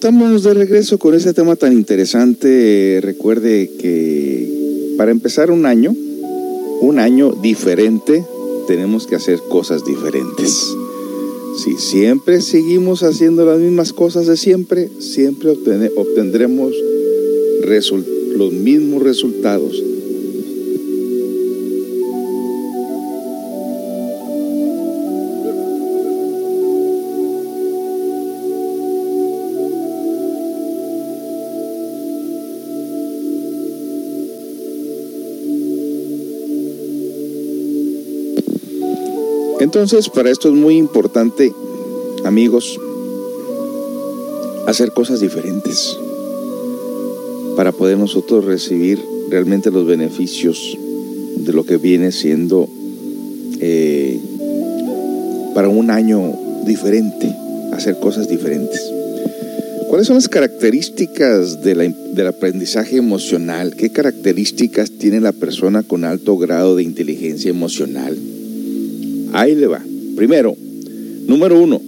Estamos de regreso con este tema tan interesante. Recuerde que para empezar un año, un año diferente, tenemos que hacer cosas diferentes. Si siempre seguimos haciendo las mismas cosas de siempre, siempre obtendremos los mismos resultados. Entonces, para esto es muy importante, amigos, hacer cosas diferentes para poder nosotros recibir realmente los beneficios de lo que viene siendo eh, para un año diferente, hacer cosas diferentes. ¿Cuáles son las características del aprendizaje emocional? ¿Qué características tiene la persona con alto grado de inteligencia emocional? Ahí le va. Primero, número uno,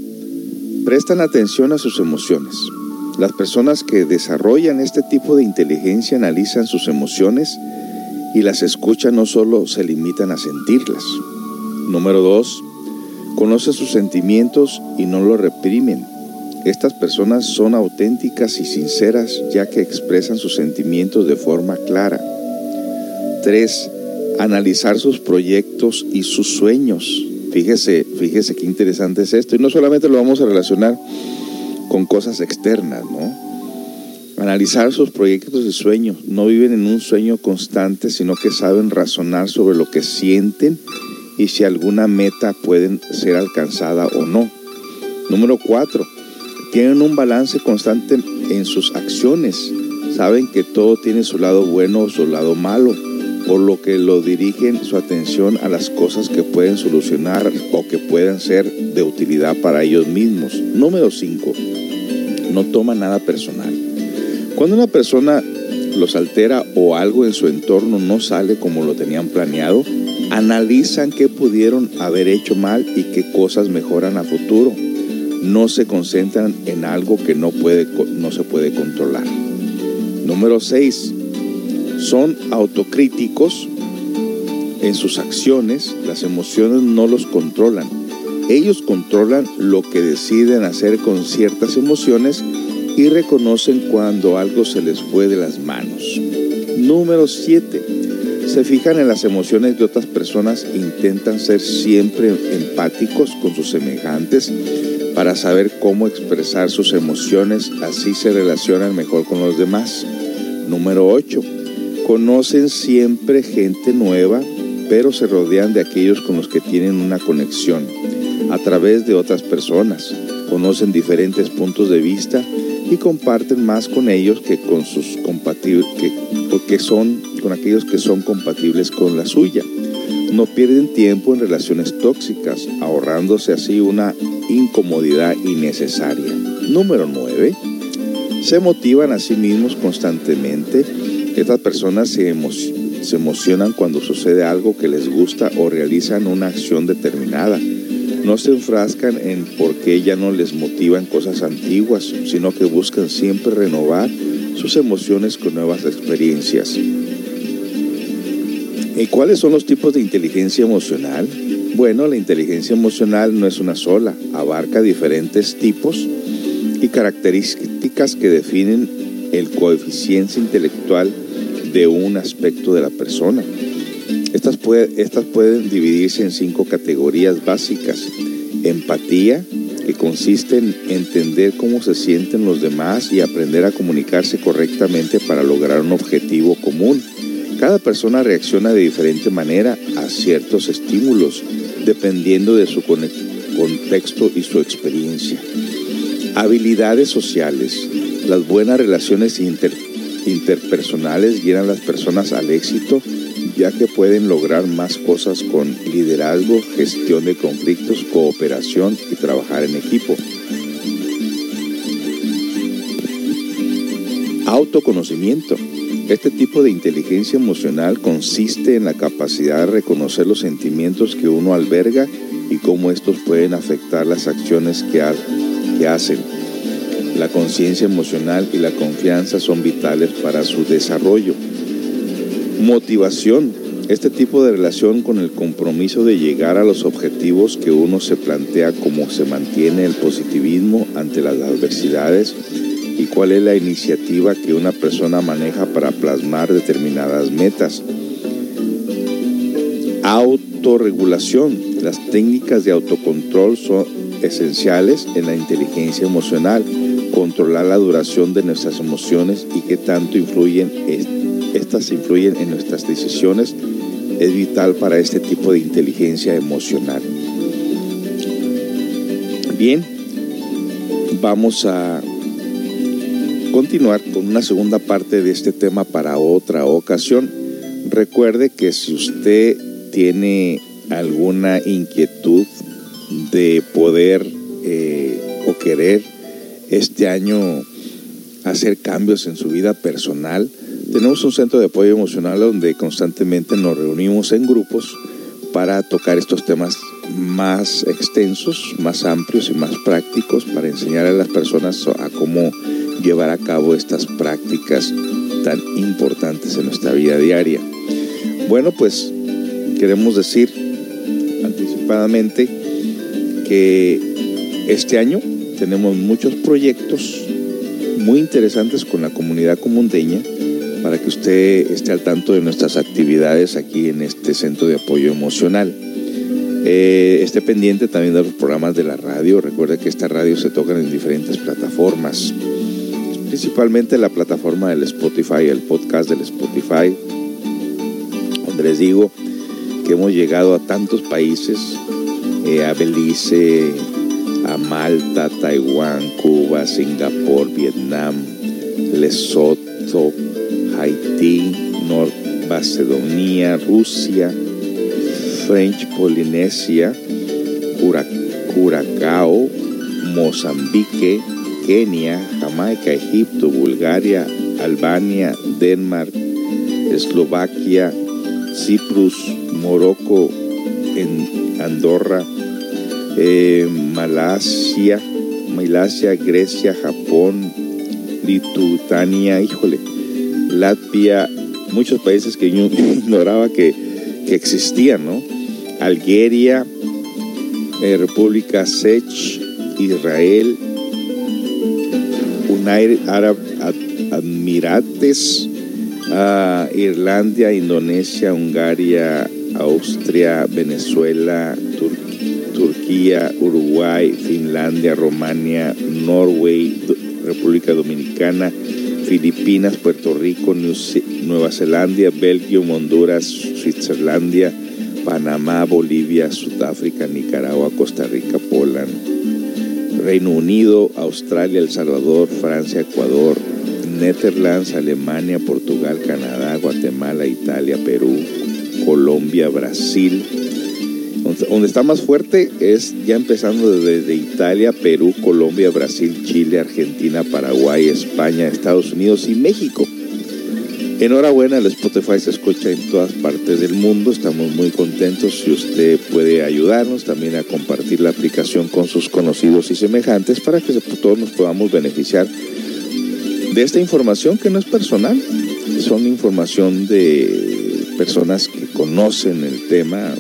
prestan atención a sus emociones. Las personas que desarrollan este tipo de inteligencia analizan sus emociones y las escuchan no solo se limitan a sentirlas. Número dos, conocen sus sentimientos y no los reprimen. Estas personas son auténticas y sinceras ya que expresan sus sentimientos de forma clara. Tres, Analizar sus proyectos y sus sueños. Fíjese, fíjese qué interesante es esto. Y no solamente lo vamos a relacionar con cosas externas, ¿no? Analizar sus proyectos y sueños. No viven en un sueño constante, sino que saben razonar sobre lo que sienten y si alguna meta puede ser alcanzada o no. Número cuatro, tienen un balance constante en sus acciones. Saben que todo tiene su lado bueno o su lado malo por lo que lo dirigen su atención a las cosas que pueden solucionar o que puedan ser de utilidad para ellos mismos. Número 5. No toma nada personal. Cuando una persona los altera o algo en su entorno no sale como lo tenían planeado, analizan qué pudieron haber hecho mal y qué cosas mejoran a futuro. No se concentran en algo que no, puede, no se puede controlar. Número 6 son autocríticos en sus acciones, las emociones no los controlan. Ellos controlan lo que deciden hacer con ciertas emociones y reconocen cuando algo se les fue de las manos. Número 7. Se fijan en las emociones de otras personas e intentan ser siempre empáticos con sus semejantes para saber cómo expresar sus emociones, así se relacionan mejor con los demás. Número 8 Conocen siempre gente nueva, pero se rodean de aquellos con los que tienen una conexión a través de otras personas. Conocen diferentes puntos de vista y comparten más con ellos que con sus compatibles que, son con aquellos que son compatibles con la suya. No pierden tiempo en relaciones tóxicas, ahorrándose así una incomodidad innecesaria. Número 9. Se motivan a sí mismos constantemente estas personas se, emocionan cuando sucede algo que les gusta o realizan una acción determinada. No se enfrascan en por qué ya no les motivan cosas antiguas, sino que buscan siempre renovar sus emociones con nuevas experiencias. ¿Y cuáles son los tipos de inteligencia emocional? Bueno, la inteligencia emocional no es una sola, abarca diferentes tipos y características que definen el coeficiente intelectual de un aspecto de la persona. Estas, pueden dividirse en cinco categorías básicas. Empatía, que consiste en entender cómo se sienten los demás y aprender a comunicarse correctamente para lograr un objetivo común. Cada persona reacciona de diferente manera a ciertos estímulos, dependiendo de su contexto y su experiencia. Habilidades sociales. Las buenas relaciones inter interpersonales guían a las personas al éxito, ya que pueden lograr más cosas con liderazgo, gestión de conflictos, cooperación y trabajar en equipo. Autoconocimiento. Este tipo de inteligencia emocional consiste en la capacidad de reconocer los sentimientos que uno alberga y cómo estos pueden afectar las acciones que, que hacen La conciencia emocional y la confianza son vitales para su desarrollo. Motivación. Este tipo de relación con el compromiso de llegar a los objetivos que uno se plantea como se mantiene el positivismo ante las adversidades y cuál es la iniciativa que una persona maneja para plasmar determinadas metas. Autorregulación. Las técnicas de autocontrol son esenciales en la inteligencia emocional. Controlar la duración de nuestras emociones y qué tanto influyen, estas influyen en nuestras decisiones es vital para este tipo de inteligencia emocional. Bien, vamos a continuar con una segunda parte de este tema para otra ocasión. Recuerde que si usted tiene alguna inquietud de poder eh, o querer este año hacer cambios en su vida personal, tenemos un centro de apoyo emocional donde constantemente nos reunimos en grupos para tocar estos temas más extensos, más amplios y más prácticos para enseñar a las personas a cómo llevar a cabo estas prácticas tan importantes en nuestra vida diaria. Bueno, pues queremos decir anticipadamente que este año tenemos muchos proyectos muy interesantes con la comunidad comundeña para que usted esté al tanto de nuestras actividades aquí en este centro de apoyo emocional. Eh, esté pendiente también de los programas de la radio. Recuerde que esta radio se tocan en diferentes plataformas, principalmente la plataforma del Spotify, el podcast del Spotify, donde les digo que hemos llegado a tantos países, eh, a Belice, a Malta, Taiwán, Cuba, Singapur, Vietnam, Lesoto, Haití, North Macedonia, Rusia, French Polinesia, Curacao, Mozambique, Kenia, Jamaica, Egipto, Bulgaria, Albania, Denmark, Eslovaquia, Cyprus, Morocco, en Andorra, eh, Malasia, Malasia, Grecia, Japón, Lituania, híjole, Latvia, muchos países que yo *laughs* ignoraba que, que existían, ¿no? Algeria, eh, República Sech, Israel, United Arab Admirates, uh, Irlanda, Indonesia, Hungaria, Austria, Venezuela, Turquía, Uruguay, Finlandia, Romania, Norway, República Dominicana, Filipinas, Puerto Rico, Nueva Zelanda, Belgio, Honduras, Switzerlandia, Panamá, Bolivia, Sudáfrica, Nicaragua, Costa Rica, Poland, Reino Unido, Australia, El Salvador, Francia, Ecuador, Netherlands, Alemania, Portugal, Canadá, Guatemala, Italia, Perú, Colombia, Brasil. Donde está más fuerte es ya empezando desde Italia, Perú, Colombia, Brasil, Chile, Argentina, Paraguay, España, Estados Unidos y México. Enhorabuena, el Spotify se escucha en todas partes del mundo. Estamos muy contentos si usted puede ayudarnos también a compartir la aplicación con sus conocidos y semejantes para que todos nos podamos beneficiar de esta información que no es personal, son información de personas que conocen el tema.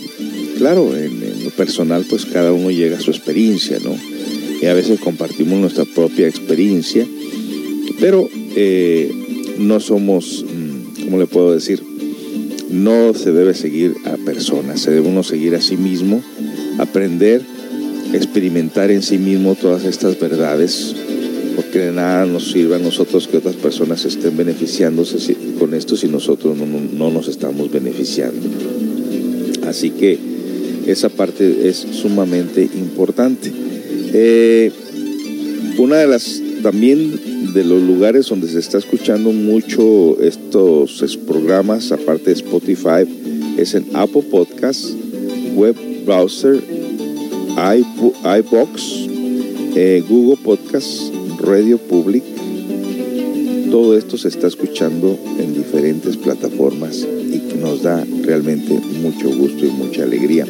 Claro, en, lo personal pues cada uno llega a su experiencia, ¿no? Y a veces compartimos nuestra propia experiencia, pero eh, no somos ¿cómo le puedo decir? No se debe seguir a personas, se debe uno seguir a sí mismo, aprender, experimentar en sí mismo todas estas verdades, porque de nada nos sirve a nosotros que otras personas estén beneficiándose con esto si nosotros no, no, no nos estamos beneficiando. Así que esa parte es sumamente importante. Eh, una de las también de los lugares donde se está escuchando mucho estos programas, aparte de Spotify, es en Apple Podcasts, Web Browser, iBox, eh, Google Podcasts, Radio Public. Todo esto se está escuchando en diferentes plataformas y nos da realmente mucho gusto y mucha alegría.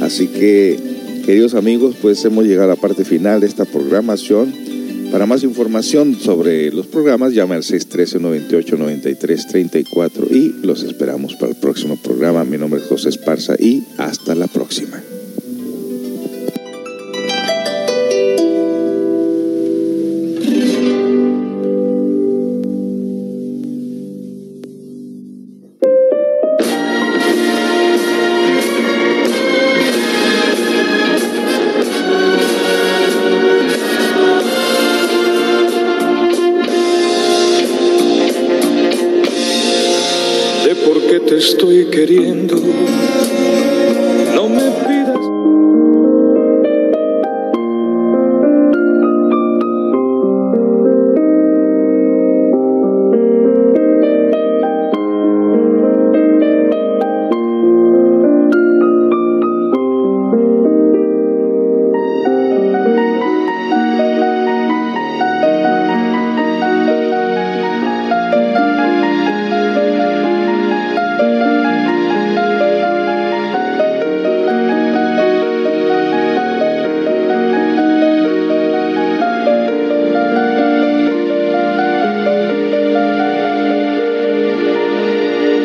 Así que, queridos amigos, pues hemos llegado a la parte final de esta programación Para más información sobre los programas, llama al 613-98-93-34 y los esperamos para el próximo programa. Mi nombre es José Esparza y hasta la próxima.